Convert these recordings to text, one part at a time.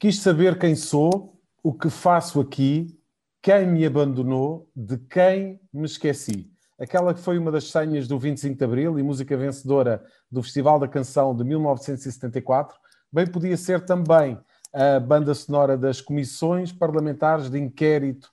Quis saber quem sou, o que faço aqui, quem me abandonou, de quem me esqueci. Aquela que foi uma das senhas do 25 de Abril e música vencedora do Festival da Canção de 1974, bem podia ser também a banda sonora das comissões parlamentares de inquérito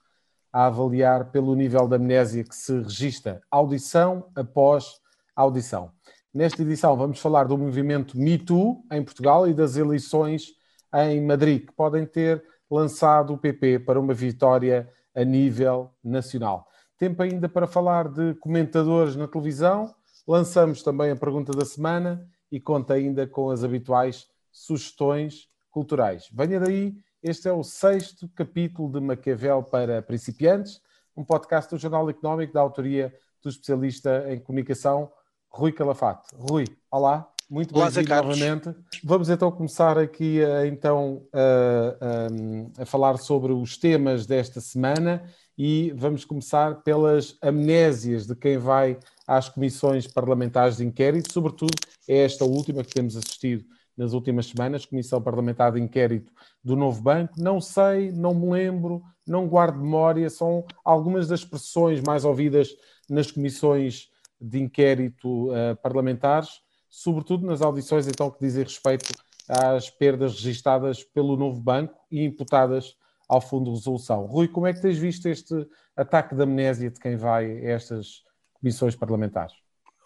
a avaliar pelo nível de amnésia que se registra audição após audição. Nesta edição vamos falar do movimento Me Too em Portugal e das eleições em Madrid, que podem ter lançado o PP para uma vitória a nível nacional. Tempo ainda para falar de comentadores na televisão. Lançamos também a pergunta da semana e conta ainda com as habituais sugestões culturais. Venha daí este é o sexto capítulo de Maquiavel para principiantes, um podcast do Jornal Económico da autoria do especialista em comunicação Rui Calafate. Rui, olá, muito bem-vindo novamente. Vamos então começar aqui a, então a, a, a, falar sobre os temas desta semana e vamos começar pelas amnésias de quem vai às comissões parlamentares de inquérito, sobretudo é esta última que temos assistido nas últimas semanas, Comissão Parlamentar de Inquérito do Novo Banco. Não sei, não me lembro, não guardo memória, são algumas das expressões mais ouvidas nas comissões de inquérito uh, parlamentares, sobretudo nas audições então que dizem respeito às perdas registadas pelo Novo Banco e imputadas ao Fundo de Resolução. Rui, como é que tens visto este ataque de amnésia de quem vai a estas comissões parlamentares?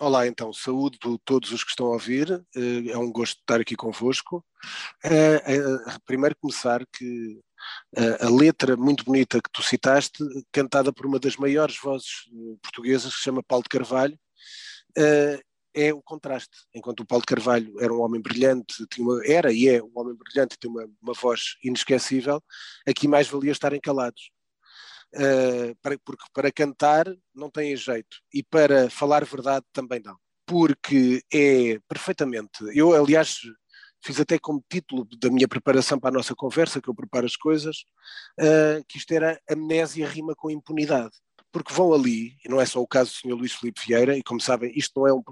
Olá, então, saúde a todos os que estão a ouvir, eh, é um gosto estar aqui convosco. É, é, primeiro começar que a, letra muito bonita que tu citaste, cantada por uma das maiores vozes portuguesas, que se chama Paulo de Carvalho, é, o contraste. Enquanto o Paulo Carvalho era um homem brilhante, uma, era e é um homem brilhante, tem uma, uma voz inesquecível, aqui mais valia estarem calados uh, para, porque para cantar não tem jeito e para falar verdade também não. Porque é perfeitamente. Eu, aliás, fiz até como título da minha preparação para a nossa conversa, que eu preparo as coisas, uh, que isto era amnésia rima com impunidade. Porque vão ali, e não é só o caso do Sr. Luís Filipe Vieira, e como sabem, isto não é um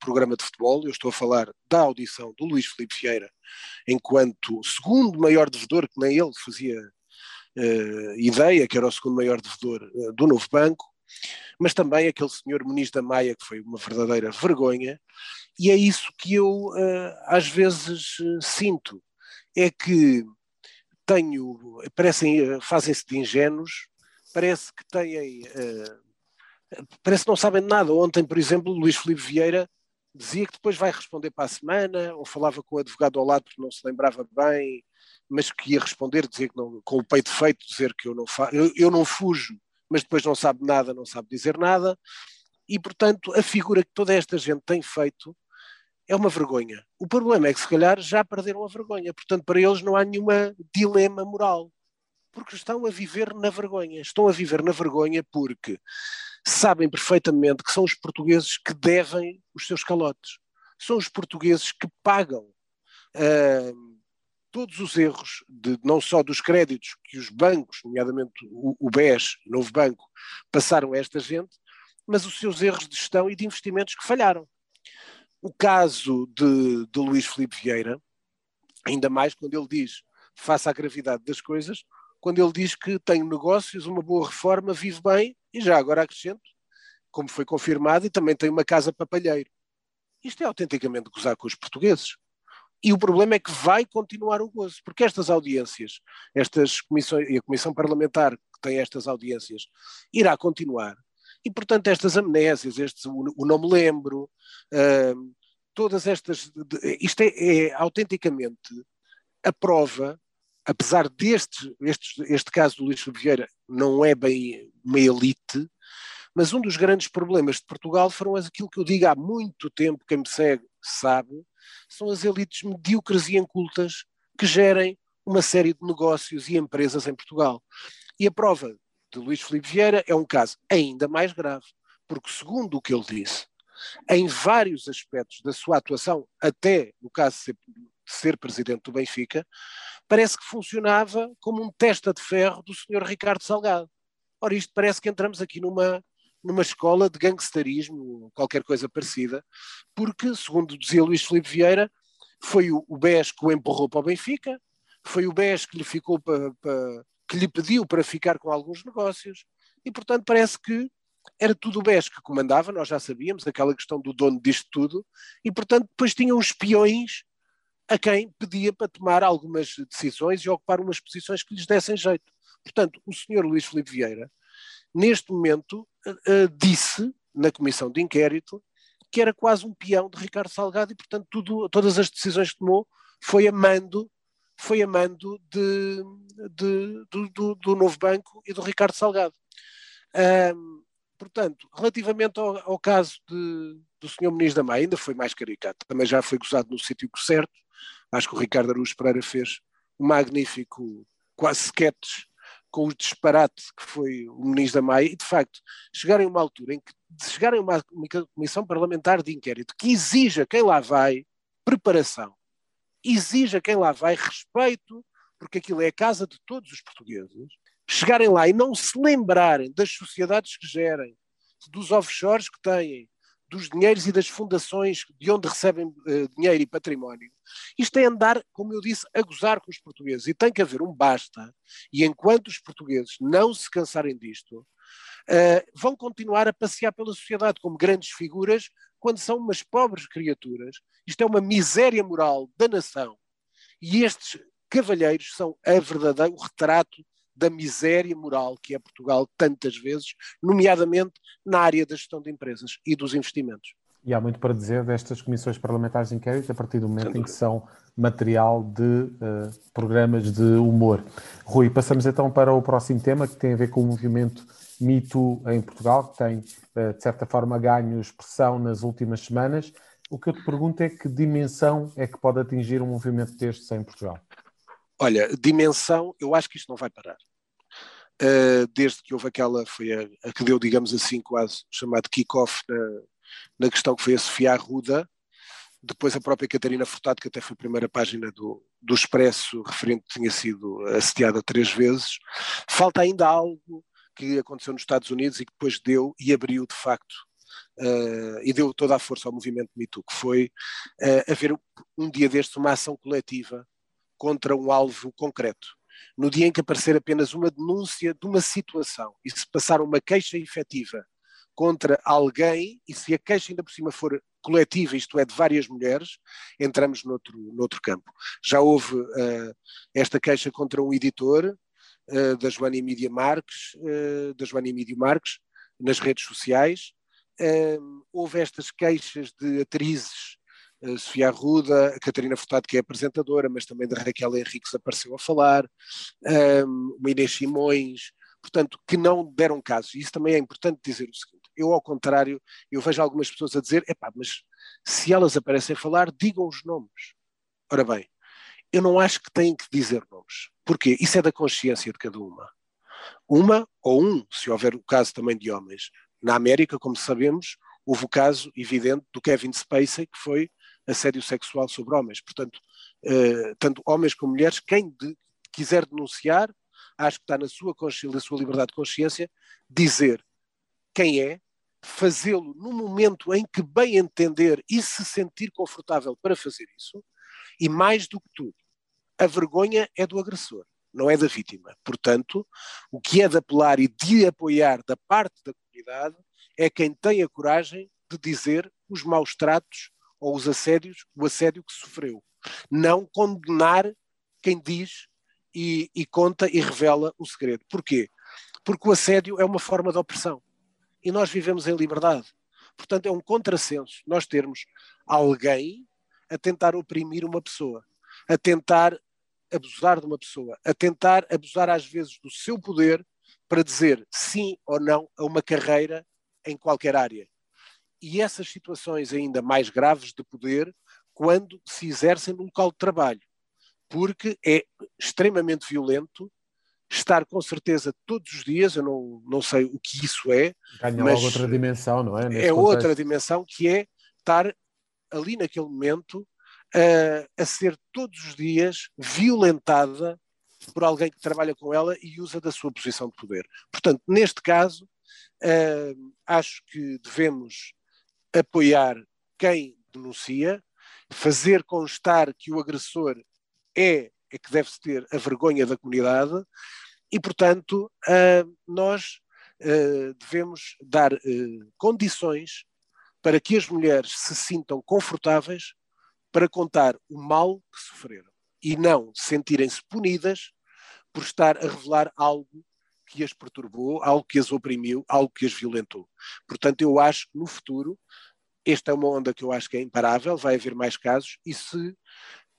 programa de futebol, eu estou a falar da audição do Luís Filipe Vieira, enquanto segundo maior devedor, que nem ele fazia uh, ideia, que era o segundo maior devedor uh, do novo banco, mas também aquele senhor Muniz da Maia, que foi uma verdadeira vergonha, e é isso que eu uh, às vezes sinto, é que tenho, parecem, fazem-se de ingênuos, parece que têm, parece que não sabem de nada. Ontem, por exemplo, Luís Filipe Vieira dizia que depois vai responder para a semana, ou falava com o advogado ao lado porque não se lembrava bem, mas que ia responder, dizer que não, com o peito feito, dizer que eu não, fa eu, eu não fujo, mas depois não sabe nada, não sabe dizer nada, e portanto a figura que toda esta gente tem feito é uma vergonha. O problema é que se calhar já perderam a vergonha, portanto para eles não há nenhuma dilema moral, porque estão a viver na vergonha. Estão a viver na vergonha porque sabem perfeitamente que são os portugueses que devem os seus calotes. São os portugueses que pagam uh, todos os erros, de, não só dos créditos que os bancos, nomeadamente o, o BES, o Novo Banco, passaram a esta gente, mas os seus erros de gestão e de investimentos que falharam. O caso de, de Luís Filipe Vieira, ainda mais quando ele diz, face à gravidade das coisas, quando ele diz que tem negócios, uma boa reforma, vive bem, e já agora acrescento, como foi confirmado, e também tem uma casa papalheiro. Isto é autenticamente gozar com os portugueses. E o problema é que vai continuar o gozo, porque estas audiências, estas comissões, e a Comissão Parlamentar que tem estas audiências, irá continuar. E, portanto, estas amnésias, estes, o, o não me lembro, uh, todas estas. Isto é, é, autenticamente a prova, apesar deste este, este caso do Luís Vieira não é bem uma elite, mas um dos grandes problemas de Portugal foram aquilo que eu digo há muito tempo, quem me segue sabe, são as elites medíocres e incultas que gerem uma série de negócios e empresas em Portugal. E a prova de Luís Filipe Vieira é um caso ainda mais grave, porque, segundo o que ele disse, em vários aspectos da sua atuação, até no caso ser, de ser presidente do Benfica, parece que funcionava como um testa de ferro do senhor Ricardo Salgado. Ora, isto parece que entramos aqui numa numa escola de gangsterismo, qualquer coisa parecida, porque, segundo dizia Luís Filipe Vieira, foi o, o BES que o empurrou para o Benfica, foi o BES que lhe ficou que lhe pediu para ficar com alguns negócios, e portanto parece que era tudo o BES que comandava, nós já sabíamos, aquela questão do dono disto tudo, e portanto depois tinham espiões a quem pedia para tomar algumas decisões e ocupar umas posições que lhes dessem jeito. Portanto, o senhor Luís Filipe Vieira, neste momento, uh, disse na comissão de inquérito que era quase um peão de Ricardo Salgado e, portanto, tudo, todas as decisões que tomou foi a mando, foi a mando de, de, do, do, do, novo banco e do Ricardo Salgado. Portanto, relativamente ao, ao caso de, do senhor Ministro da Maia, ainda foi mais caricato, também já foi gozado no sítio certo, Acho que o Ricardo Araújo Pereira fez um magnífico, quase sketch, com o disparate que foi o ministro da Maia, e de facto, chegarem a uma altura em que chegarem a uma comissão parlamentar de inquérito que exija quem lá vai preparação, exija quem lá vai respeito, porque aquilo é a casa de todos os portugueses, chegarem lá e não se lembrarem das sociedades que gerem, dos offshores que têm, dos dinheiros e das fundações de onde recebem uh, dinheiro e património. Isto é andar, como eu disse, a gozar com os portugueses. E tem que haver um basta. E enquanto os portugueses não se cansarem disto, uh, vão continuar a passear pela sociedade como grandes figuras quando são umas pobres criaturas. Isto é uma miséria moral da nação. E estes cavalheiros são a verdadeiro retrato da miséria moral que é Portugal tantas vezes, nomeadamente na área da gestão de empresas e dos investimentos. E há muito para dizer destas comissões parlamentares de inquérito a partir do momento em que são material de uh, programas de humor. Rui, passamos então para o próximo tema que tem a ver com o movimento Me Too em Portugal, que tem, uh, de certa forma, ganho expressão nas últimas semanas. O que eu te pergunto é que dimensão é que pode atingir um movimento destes em Portugal? Olha, dimensão, eu acho que isto não vai parar. Uh, desde que houve aquela, foi a, a, que deu, digamos assim, quase chamado kick-off na, na, questão que foi a Sofia Arruda, depois a própria Catarina Furtado, que até foi a primeira página do, do Expresso, referente tinha sido assediada três vezes. Falta ainda algo que aconteceu nos Estados Unidos e que depois deu e abriu de facto Uh, e deu toda a força ao movimento Me Too, que foi uh, haver um dia destes uma ação coletiva contra um alvo concreto. No dia em que aparecer apenas uma denúncia de uma situação e se passar uma queixa efetiva contra alguém, e se a queixa ainda por cima for coletiva, isto é, de várias mulheres, entramos noutro, noutro campo. Já houve uh, esta queixa contra um editor, uh, da Joana Marques, uh, da Joana Emília Marques, nas redes sociais. houve estas queixas de atrizes Sofia Arruda, a Catarina Furtado, que é apresentadora, mas também da Raquel Henriques apareceu a falar, um, o Inês Simões, portanto, que não deram caso. E isso também é importante dizer o seguinte: eu, ao contrário, eu vejo algumas pessoas a dizer, epá, mas se elas aparecem a falar, digam os nomes. Ora bem, eu não acho que têm que dizer nomes. Porquê? Isso é da consciência de cada uma. Uma ou um, se houver o caso também de homens. Na América, como sabemos, houve o caso evidente do Kevin Spacey, que foi assédio sexual sobre homens. Portanto, uh, tanto homens como mulheres, quem de, quiser denunciar, acho que está na sua, na sua liberdade de consciência, dizer quem é, fazê-lo no momento em que bem entender e se sentir confortável para fazer isso, e mais do que tudo, a vergonha é do agressor, não é da vítima. Portanto, o que é de apelar e de apoiar da parte da comunidade é quem tem a coragem de dizer os maus tratos ou os assédios, o assédio que sofreu. Não condenar quem diz e, e conta e revela o segredo. Porquê? Porque o assédio é uma forma de opressão. E nós vivemos em liberdade. Portanto, é um contrassenso nós termos alguém a tentar oprimir uma pessoa, a tentar abusar de uma pessoa, a tentar abusar às vezes do seu poder para dizer sim ou não a uma carreira em qualquer área e essas situações ainda mais graves de poder quando se exercem no local de trabalho, porque é extremamente violento estar com certeza todos os dias, eu não, não sei o que isso é. Ganha mas logo outra dimensão, não é? Nesse é contexto. outra dimensão que é estar ali naquele momento uh, a ser todos os dias violentada por alguém que trabalha com ela e usa da sua posição de poder. Portanto, neste caso, uh, acho que devemos apoiar quem denuncia, fazer constar que o agressor é é que deve-se ter a vergonha da comunidade e, portanto, uh, nós uh, devemos dar uh, condições para que as mulheres se sintam confortáveis para contar o mal que sofreram e não sentirem-se punidas por estar a revelar algo que as perturbou, algo que as oprimiu, algo que as violentou. Portanto, eu acho que no futuro, esta é uma onda que eu acho que é imparável, vai haver mais casos, e se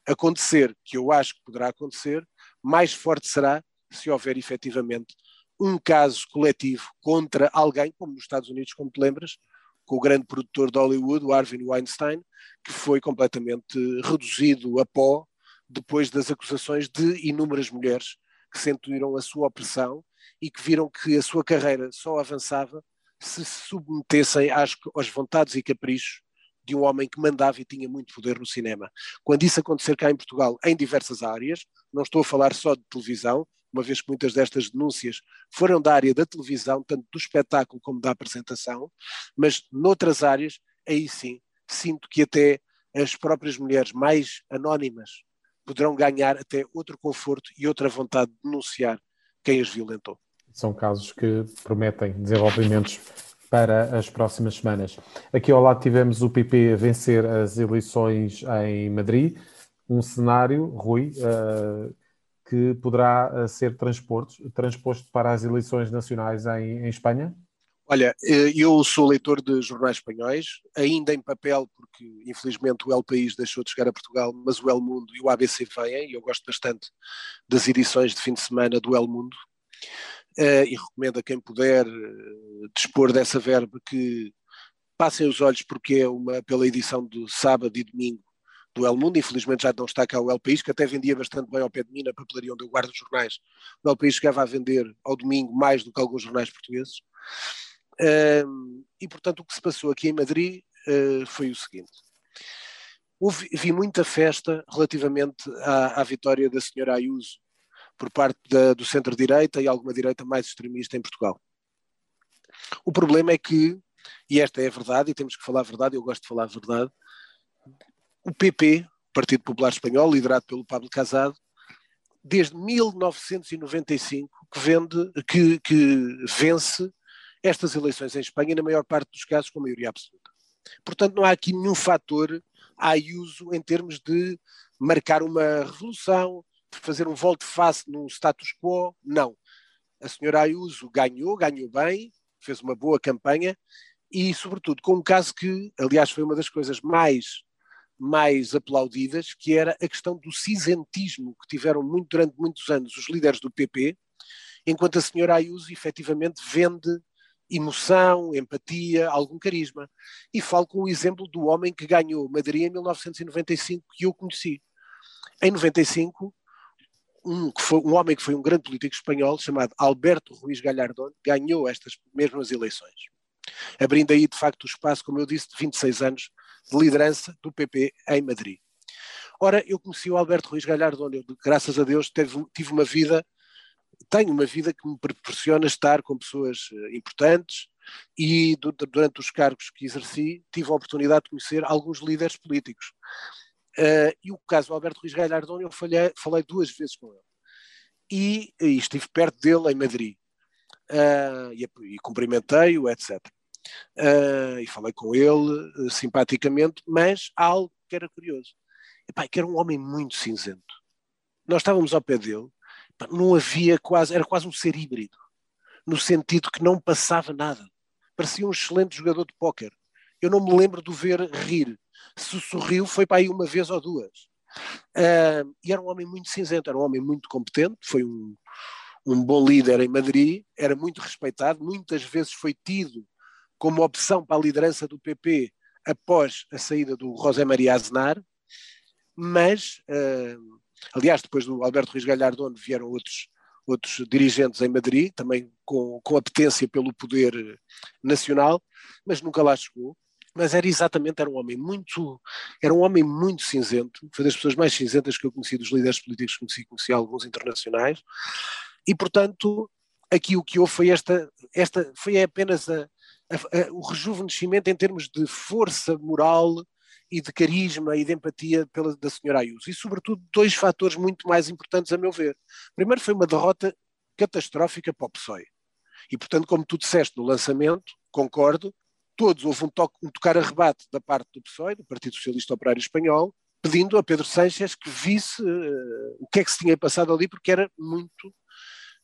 acontecer, que eu acho que poderá acontecer, mais forte será se houver efetivamente um caso coletivo contra alguém, como nos Estados Unidos, como te lembras, com o grande produtor de Hollywood, o Harvey Weinstein, que foi completamente reduzido a pó depois das acusações de inúmeras mulheres que sentiram a sua opressão e que viram que a sua carreira só avançava se se submetessem às, às vontades e caprichos de um homem que mandava e tinha muito poder no cinema. Quando isso acontecer cá em Portugal, em diversas áreas, não estou a falar só de televisão, uma vez que muitas destas denúncias foram da área da televisão, tanto do espetáculo como da apresentação, mas noutras áreas, aí sim, sinto que até as próprias mulheres mais anónimas poderão ganhar até outro conforto e outra vontade de denunciar quem as violentou. São casos que prometem desenvolvimentos para as próximas semanas. Aqui ao lado tivemos o PP a vencer as eleições em Madrid, um cenário, Rui, uh, que poderá eh, ser transposto para as eleições nacionais em, em Espanha? Olha, eh, eu sou leitor de jornais espanhóis, ainda em papel, porque infelizmente o El País deixou de chegar a Portugal, mas o El Mundo e o ABC vêm, e eu gosto bastante das edições de fim de semana do El Mundo, eh, e recomendo a quem puder dispor dessa verba que passem os olhos, porque é uma pela edição do sábado e domingo do El Mundo, infelizmente já não está cá o El País, que até vendia bastante bem ao pé de mim, na papelaria onde eu guardo os jornais. O El País chegava a vender ao domingo mais do que alguns jornais portugueses. E, portanto, o que se passou aqui em Madrid uh, foi o seguinte. Houve, vi muita festa relativamente à, à vitória da senhora Ayuso por parte da, do centro-direita e alguma direita mais extremista em Portugal. O problema é que, e esta é a verdade, e temos que falar a verdade, eu gosto de falar a verdade, o PP, Partido Popular Espanhol, liderado pelo Pablo Casado, desde 1995 que, vende, que, que vence estas eleições em Espanha, na maior parte dos casos com maioria absoluta. Portanto, não há aqui nenhum fator a uso em termos de marcar uma revolução, de fazer um volte-face num status quo, não. A senhora Ayuso ganhou, ganhou bem, fez uma boa campanha e, sobretudo, com um caso que, aliás, foi uma das coisas mais mais aplaudidas, que era a questão do cinzentismo que tiveram muito, durante muitos anos os líderes do PP, enquanto a senhora Ayuso efetivamente vende emoção, empatia, algum carisma. E falo com o exemplo do homem que ganhou Madrid em 1995, que eu conheci. Em 95, um, que foi, um homem que foi um grande político espanhol, chamado Alberto Ruiz Gallardón, ganhou estas mesmas eleições. Abrindo aí, de facto, o espaço, como eu disse, de 26 anos de liderança do PP em Madrid. Ora, eu conheci o Alberto Ruiz Gallardón, graças a Deus, teve, tive uma vida, tenho uma vida que me proporciona estar com pessoas eh, importantes e durante os cargos que exerci tive a oportunidade de conhecer alguns líderes políticos. Uh, e o caso do Alberto Ruiz Gallardón, eu falhei, falei duas vezes com ele. E, e estive perto dele em Madrid. Uh, e, e cumprimentei-o, etc. Uh, e falei com ele simpaticamente, mas há algo que era curioso. Epá, que era um homem muito cinzento. Nós estávamos ao pé dele, não havia quase, era quase um ser híbrido, no sentido que não passava nada. Parecia um excelente jogador de póquer. Eu não me lembro de o ver rir. Se sorriu, foi para aí uma vez ou duas. Uh, e era um homem muito cinzento, era um homem muito competente, foi um, um bom líder em Madrid, era muito respeitado, muitas vezes foi tido como opção para a liderança do PP após a saída do José Maria Aznar, mas, uh, aliás, depois do Alberto Ruiz Gallardón vieram outros, outros dirigentes em Madrid, também com, com apetência pelo poder nacional, mas nunca lá chegou. Mas era exatamente, era um homem muito, era um homem muito cinzento, foi das pessoas mais cinzentas que eu conheci, dos líderes políticos que conheci, conheci alguns internacionais, e portanto, aqui o que houve foi esta, esta foi apenas a, a, a, o rejuvenescimento em termos de força moral e de carisma e de empatia pela, da senhora Ayuso. E, sobretudo, dois fatores muito mais importantes, a meu ver. Primeiro, foi uma derrota catastrófica para o PSOE. E, portanto, como tu disseste no lançamento, concordo, todos houve um, toque, um tocar a rebate da parte do PSOE, do Partido Socialista Operário Espanhol, pedindo a Pedro Sánchez que visse uh, o que é que se tinha passado ali, porque era muito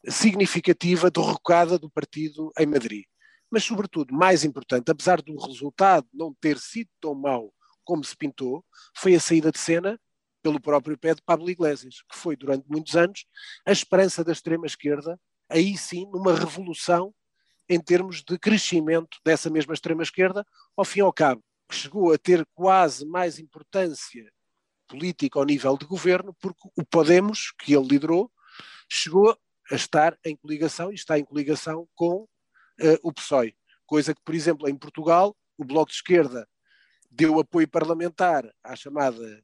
significativa derrocada do partido em Madrid. Mas, sobretudo, mais importante, apesar do resultado não ter sido tão mau como se pintou, foi a saída de cena pelo próprio pé de Pablo Iglesias, que foi durante muitos anos a esperança da extrema-esquerda, aí sim, numa revolução em termos de crescimento dessa mesma extrema-esquerda, ao fim e ao cabo, que chegou a ter quase mais importância política ao nível de governo, porque o Podemos, que ele liderou, chegou a estar em coligação e está em coligação com uh, o PSOE. Coisa que, por exemplo, em Portugal, o Bloco de Esquerda deu apoio parlamentar à chamada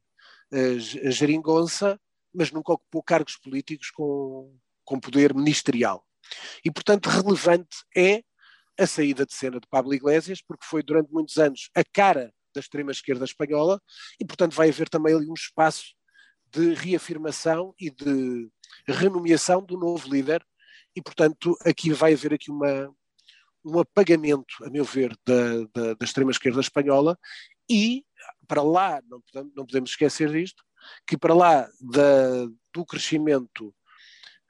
uh, geringonça, mas nunca ocupou cargos políticos com, com poder ministerial. E, portanto, relevante é a saída de cena de Pablo Iglesias, porque foi durante muitos anos a cara da extrema-esquerda espanhola, e, portanto, vai haver também ali um espaço de reafirmação e de renomeação do novo líder, e, portanto, aqui vai haver aqui uma, um apagamento, a meu ver, da, da, da extrema-esquerda espanhola, e para lá, não podemos, não podemos esquecer disto, que para lá da, do crescimento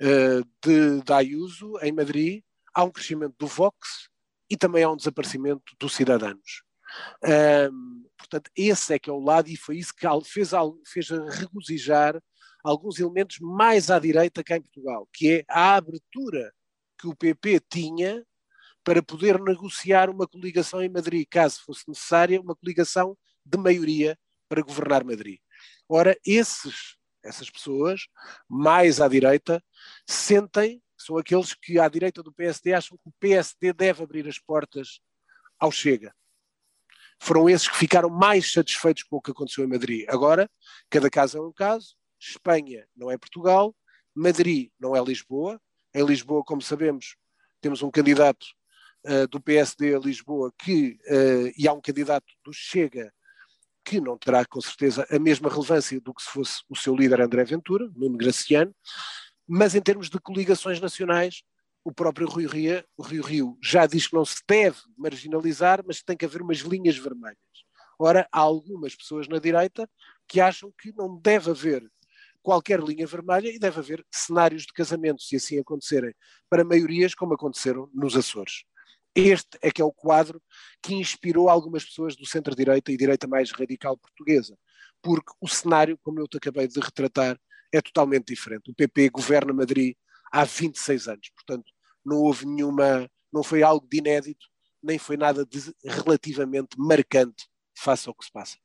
uh, de, Ayuso em Madrid, há um crescimento do Vox e também há um desaparecimento dos cidadãos. Um, portanto, esse é que é o lado, e foi isso que fez, fez regozijar alguns elementos mais à direita cá em Portugal, que é a abertura que o PP tinha para poder negociar uma coligação em Madrid, caso fosse necessária, uma coligação de maioria para governar Madrid. Ora, esses, essas pessoas, mais à direita, sentem, são aqueles que à direita do PSD acham que o PSD deve abrir as portas ao Chega. Foram esses que ficaram mais satisfeitos com o que aconteceu em Madrid. Agora, cada caso é um caso. Espanha não é Portugal, Madrid não é Lisboa. Em Lisboa, como sabemos, temos um candidato uh, do PSD a Lisboa que, uh, e há um candidato do Chega que não terá com certeza a mesma relevância do que se fosse o seu líder André Ventura, Nuno Graciano, mas em termos de coligações nacionais, o próprio Rio Rio, o Rio Rio já diz que não se deve marginalizar, mas tem que haver umas linhas vermelhas. Ora, há algumas pessoas na direita que acham que não deve haver qualquer linha vermelha e deve haver cenários de casamento, se assim acontecerem, para maiorias como aconteceram nos Açores. Este é que é o quadro que inspirou algumas pessoas do centro-direita e direita mais radical portuguesa, porque o cenário, como eu te acabei de retratar, é totalmente diferente. O PP governa Madrid há 26 anos, portanto, não houve nenhuma, não foi algo de inédito, nem foi nada de relativamente marcante face ao que se passa.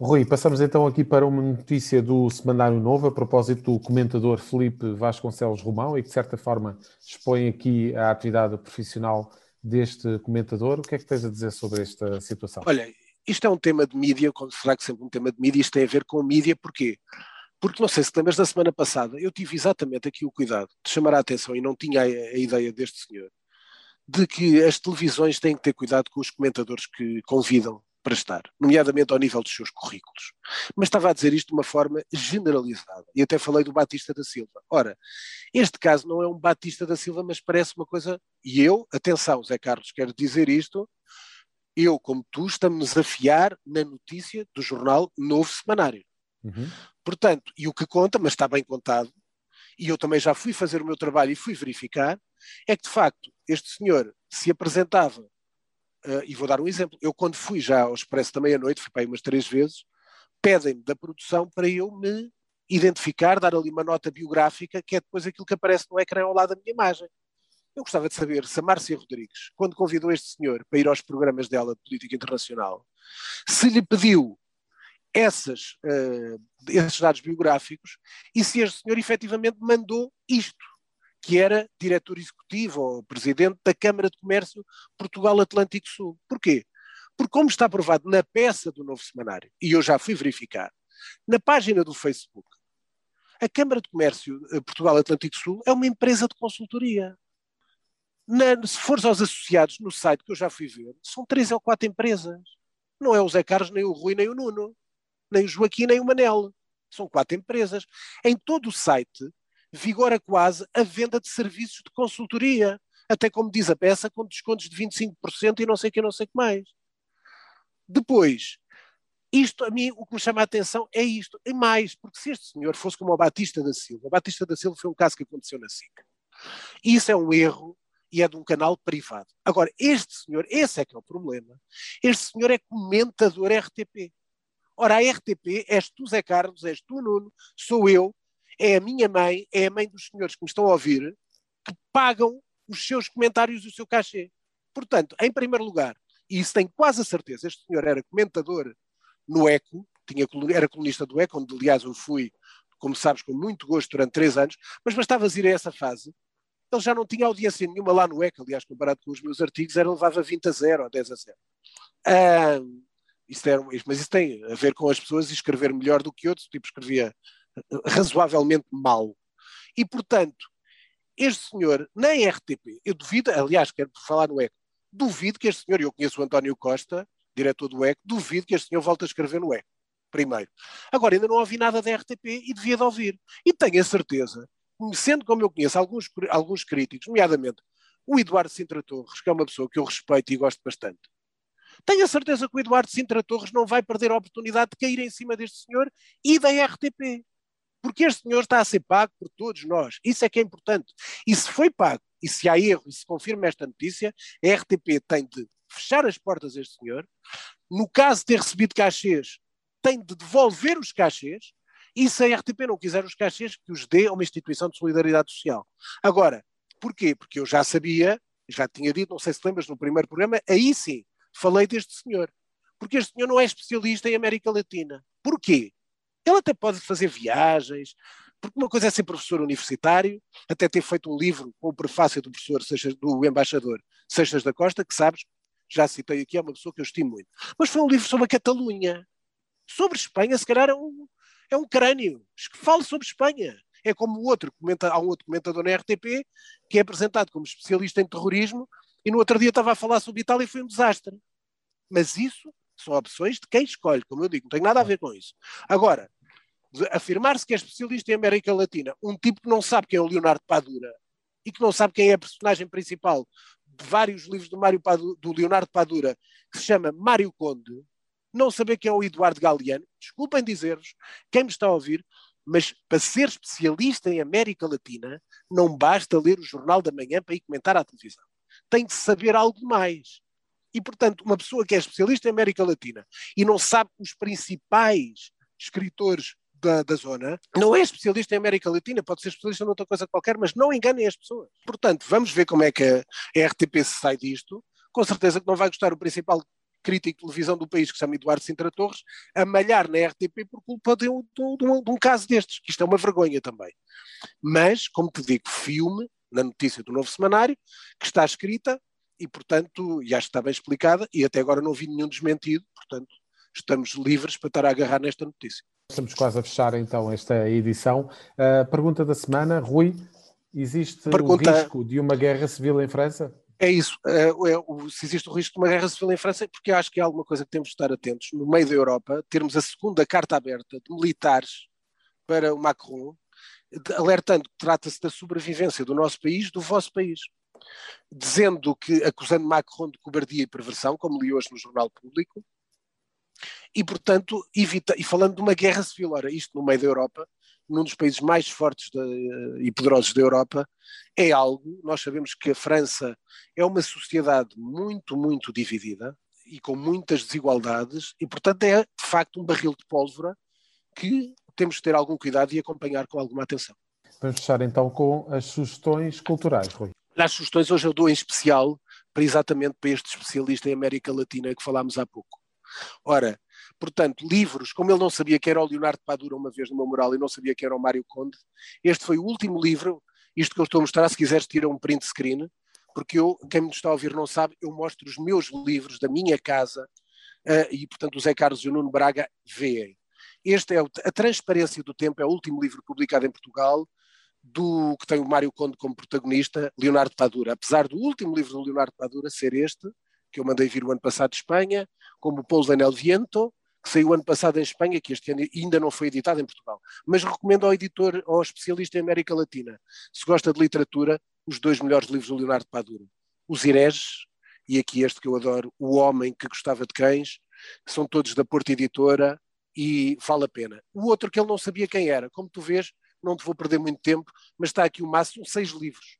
Rui, passamos então aqui para uma notícia do Semanário Novo, a propósito do comentador Felipe Vasconcelos Romão, e que de certa forma expõe aqui a atividade profissional deste comentador. O que é que tens a dizer sobre esta situação? Olha, isto é um tema de mídia, como será que sempre um tema de mídia, isto tem a ver com mídia, porquê? Porque não sei se lembras da semana passada, eu tive exatamente aqui o cuidado de chamar a atenção, e não tinha a, a ideia deste senhor, de que as televisões têm que ter cuidado com os comentadores que convidam para estar, nomeadamente ao nível dos seus currículos. Mas estava a dizer isto de uma forma generalizada, e até falei do Batista da Silva. Ora, este caso não é um Batista da Silva, mas parece uma coisa. E eu, atenção, Zé Carlos, quero dizer isto, eu, como tu, estamos a fiar na notícia do jornal Novo Semanário. Uhum. Portanto, e o que conta, mas está bem contado, e eu também já fui fazer o meu trabalho e fui verificar, é que de facto este senhor se apresentava Uh, e vou dar um exemplo. Eu, quando fui já ao Expresso da Meia-Noite, fui para aí umas três vezes, pedem-me da produção para eu me identificar, dar ali uma nota biográfica, que é depois aquilo que aparece no ecrã ao lado da minha imagem. Eu gostava de saber se a Márcia Rodrigues, quando convidou este senhor para ir aos programas dela de política internacional, se lhe pediu essas, uh, esses dados biográficos e se este senhor efetivamente mandou isto que era diretor executivo ou presidente da Câmara de Comércio Portugal Atlântico Sul. Porquê? Porque, como está provado na peça do novo semanário, e eu já fui verificar, na página do Facebook, a Câmara de Comércio eh, Portugal Atlântico Sul é uma empresa de consultoria. Na, se fores aos associados no site que eu já fui ver, são três ou quatro empresas. Não é o Zé Carlos, nem o Rui, nem o Nuno. nem o Joaquim, nem o Manel. São quatro empresas. Em todo o site vigora quase a venda de serviços de consultoria. Até como diz a peça, com descontos de 25% e não sei o que, não sei o que mais. Depois, isto a mim, o que me chama a atenção é isto, e mais, porque se este senhor fosse como o Batista da Silva, o Batista da Silva foi um caso que aconteceu na SIC. Isso é um erro e é de um canal privado. Agora, este senhor, esse é que é o problema, este senhor é comentador RTP. Ora, a RTP és tu, Zé Carlos, és tu, Nuno, sou eu, é a minha mãe, é a mãe dos senhores que me estão a ouvir, que pagam os seus comentários e o seu cachê. Portanto, em primeiro lugar, e isso tenho quase a certeza, este senhor era comentador no ECO, tinha, era colunista do ECO, onde aliás eu fui, como sabes, com muito gosto durante três anos, mas bastava ir a essa fase, ele já não tinha audiência nenhuma lá no ECO, aliás, comparado com os meus artigos, era levava 20 a 0 ou 10 a 0. Ah, isso era, mas isso tem a ver com as pessoas escrever melhor do que outros, tipo escrevia razoavelmente mal. E, portanto, este senhor, nem RTP, eu duvido, aliás, quero falar no ECO, duvido que este senhor, eu conheço o António Costa, diretor do ECO, duvido que este senhor volte a escrever no ECO, primeiro. Agora, ainda não ouvi nada da RTP e devia de ouvir. E tenho a certeza, sendo como eu conheço alguns, alguns críticos, nomeadamente o Eduardo Sintra Torres, que é uma pessoa que eu respeito e gosto bastante, tenho a certeza que o Eduardo Sintra Torres não vai perder a oportunidade de cair em cima deste senhor e da RTP. Porque este senhor está a ser pago por todos nós. Isso é que é importante. E se foi pago, e se há erro, e se confirma esta notícia, a RTP tem de fechar as portas a este senhor. No caso de ter recebido cachês, tem de devolver os cachês. E se a RTP não quiser os cachês, que os dê a uma instituição de solidariedade social. Agora, porquê? Porque eu já sabia, já tinha dito, não sei se lembras no primeiro programa, aí sim, falei deste senhor. Porque este senhor não é especialista em América Latina. Porquê? Ele até pode fazer viagens, porque uma coisa é ser professor universitário, até ter feito um livro com o prefácio do professor do embaixador Seixas da Costa, que sabes, já citei aqui, é uma pessoa que eu estimo muito. Mas foi um livro sobre a Catalunha. Sobre Espanha, se calhar é um, é um crânio. Fale sobre Espanha. É como o outro, comenta, há um outro comentador na RTP que é apresentado como especialista em terrorismo e no outro dia estava a falar sobre Itália e foi um desastre. Mas isso são opções de quem escolhe, como eu digo, não tem nada a ver com isso. Agora, afirmar-se que é especialista em América Latina, um tipo que não sabe quem é o Leonardo Padura e que não sabe quem é a personagem principal de vários livros do, Mário Padura, do Leonardo Padura, que se chama Mário Conde, não saber quem é o Eduardo Galeano, desculpem dizer-vos, quem me está a ouvir, mas para ser especialista em América Latina, não basta ler o Jornal da Manhã para ir comentar à televisão. Tem de saber algo mais. E, portanto, uma pessoa que é especialista em América Latina e não sabe os principais escritores da, da, zona, não é especialista em América Latina, pode ser especialista em outra coisa qualquer, mas não enganem as pessoas. Portanto, vamos ver como é que a RTP se sai disto. Com certeza que não vai gostar o principal crítico de televisão do país, que se chama Eduardo Sintra Torres, a malhar na RTP por culpa de um, de, um, de um, caso destes, que isto é uma vergonha também. Mas, como te digo, filme na notícia do novo semanário, que está escrita e, portanto, e acho que está bem explicada, e até agora não vi nenhum desmentido, portanto, estamos livres para estar a agarrar nesta notícia. Estamos quase a fechar então esta edição. Uh, pergunta da semana, Rui, existe pergunta... o risco de uma guerra civil em França? É isso, é, é, se existe o risco de uma guerra civil em França, é porque acho que é alguma coisa que temos de estar atentos. No meio da Europa, termos a segunda carta aberta de militares para o Macron, alertando que trata-se da sobrevivência do nosso país, do vosso país dizendo que, acusando Macron de cobardia e perversão, como li hoje no Jornal Público, e, portanto, evita, e falando de uma guerra civil, ora, isto no meio da Europa, num dos países mais fortes de, e poderosos da Europa, é algo, nós sabemos que a França é uma sociedade muito, muito dividida e com muitas desigualdades, e, portanto, é de facto um barril de pólvora que temos de ter algum cuidado e acompanhar com alguma atenção. Vamos fechar então com as sugestões culturais, Rui. As sugestões hoje eu dou em especial para exatamente para este especialista em América Latina que falámos há pouco. Ora, portanto, livros, como ele não sabia que era o Leonardo Padura uma vez no meu moral e não sabia que era o Mário Conde, este foi o último livro, isto que eu estou a mostrar, se quiseres tira um print screen, porque eu, quem me está a ouvir não sabe, eu mostro os meus livros da minha casa uh, e, portanto, o Zé Carlos e o Nuno Braga veem. Este é o, A Transparência do Tempo, é o último livro publicado em Portugal, do que tem o Mário Conde como protagonista, Leonardo Padura. Apesar do último livro do Leonardo Padura ser este, que eu mandei vir o ano passado de Espanha, como o Pouso en el Viento, que saiu ano passado em Espanha, que este ano ainda não foi editado em Portugal. Mas recomendo ao editor, ao especialista em América Latina, se gosta de literatura, os dois melhores livros do Leonardo Padura. Os Ireges, e aqui este que eu adoro, O Homem que Gostava de Cães, são todos da Porta Editora e vale a pena. O outro que ele não sabia quem era, como tu vês, não te vou perder muito tempo, mas está aqui o máximo, seis livros,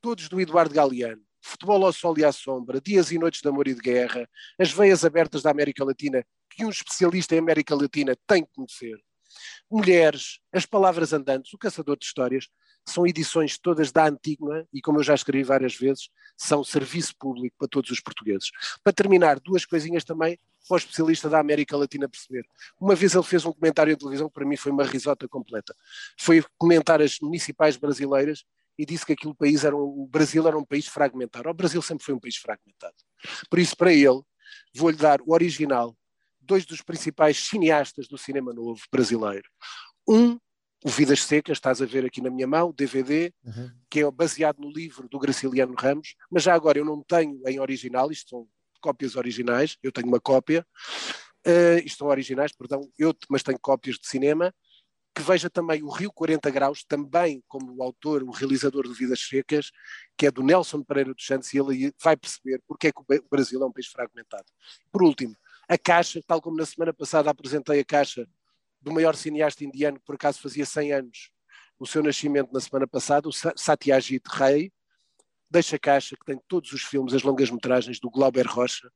todos do Eduardo Galeano. Futebol ao Sol e à Sombra, Dias e Noites de Amor e de Guerra, As Veias Abertas da América Latina, que um especialista em América Latina tem que conhecer. Mulheres, As Palavras Andantes, O Caçador de Histórias, são edições todas da Antígona e, como eu já escrevi várias vezes, são serviço público para todos os portugueses. Para terminar, duas coisinhas também para o especialista da América Latina perceber. Uma vez ele fez um comentário em televisão que para mim foi uma risota completa. Foi comentar as municipais brasileiras e disse que aquele país era um, o Brasil era um país fragmentado. O Brasil sempre foi um país fragmentado. Por isso, para ele, vou-lhe dar o original, dois dos principais cineastas do cinema novo brasileiro. Um, o Vidas Secas, estás a ver aqui na minha mão, DVD, uhum. que é baseado no livro do Graciliano Ramos, mas já agora eu não tenho em original, isto são cópias originais, eu tenho uma cópia, uh, isto são originais, perdão, eu, mas tenho cópias de cinema, que veja também o Rio 40 Graus, também como o autor, o realizador de Vidas Secas, que é do Nelson Pereira dos Santos, e ele vai perceber porque é que o Brasil é um país fragmentado. Por último, a Caixa, tal como na semana passada apresentei a Caixa do maior cineasta indiano, que por acaso fazia 100 anos o seu nascimento na semana passada, o Satyajit Ray, deixa a Caixa, que tem todos os filmes, as longas-metragens do Glauber Rocha,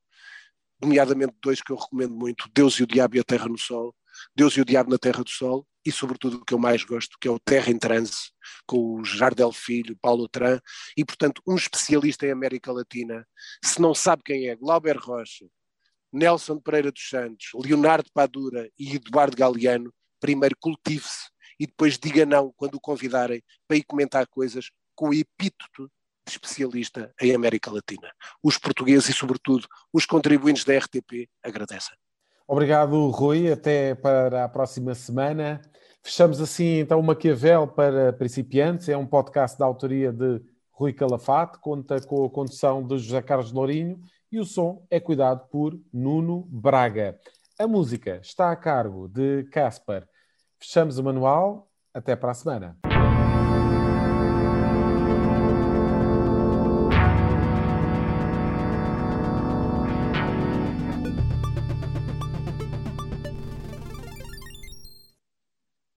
nomeadamente dois que eu recomendo muito, Deus e o Diabo e a Terra no Sol, Deus e o Diabo na Terra do Sol, e sobretudo o que eu mais gosto, que é o Terra em Transe, com o Jardel Filho, Paulo Tran, e portanto um especialista em América Latina, se não sabe quem é, Glauber Rocha, Nelson Pereira dos Santos, Leonardo Padura e Eduardo Galeano, primeiro cultive-se e depois diga não quando o convidarem para ir comentar coisas com o epíteto de especialista em América Latina. Os portugueses e, sobretudo, os contribuintes da RTP agradecem. Obrigado, Rui. Até para a próxima semana. Fechamos assim então o Maquiavel para principiantes. É um podcast da autoria de Rui Calafate, conta com a condução de José Carlos Lourinho e o som é cuidado por Nuno Braga. A música está a cargo de Casper. Fechamos o manual. Até para a semana.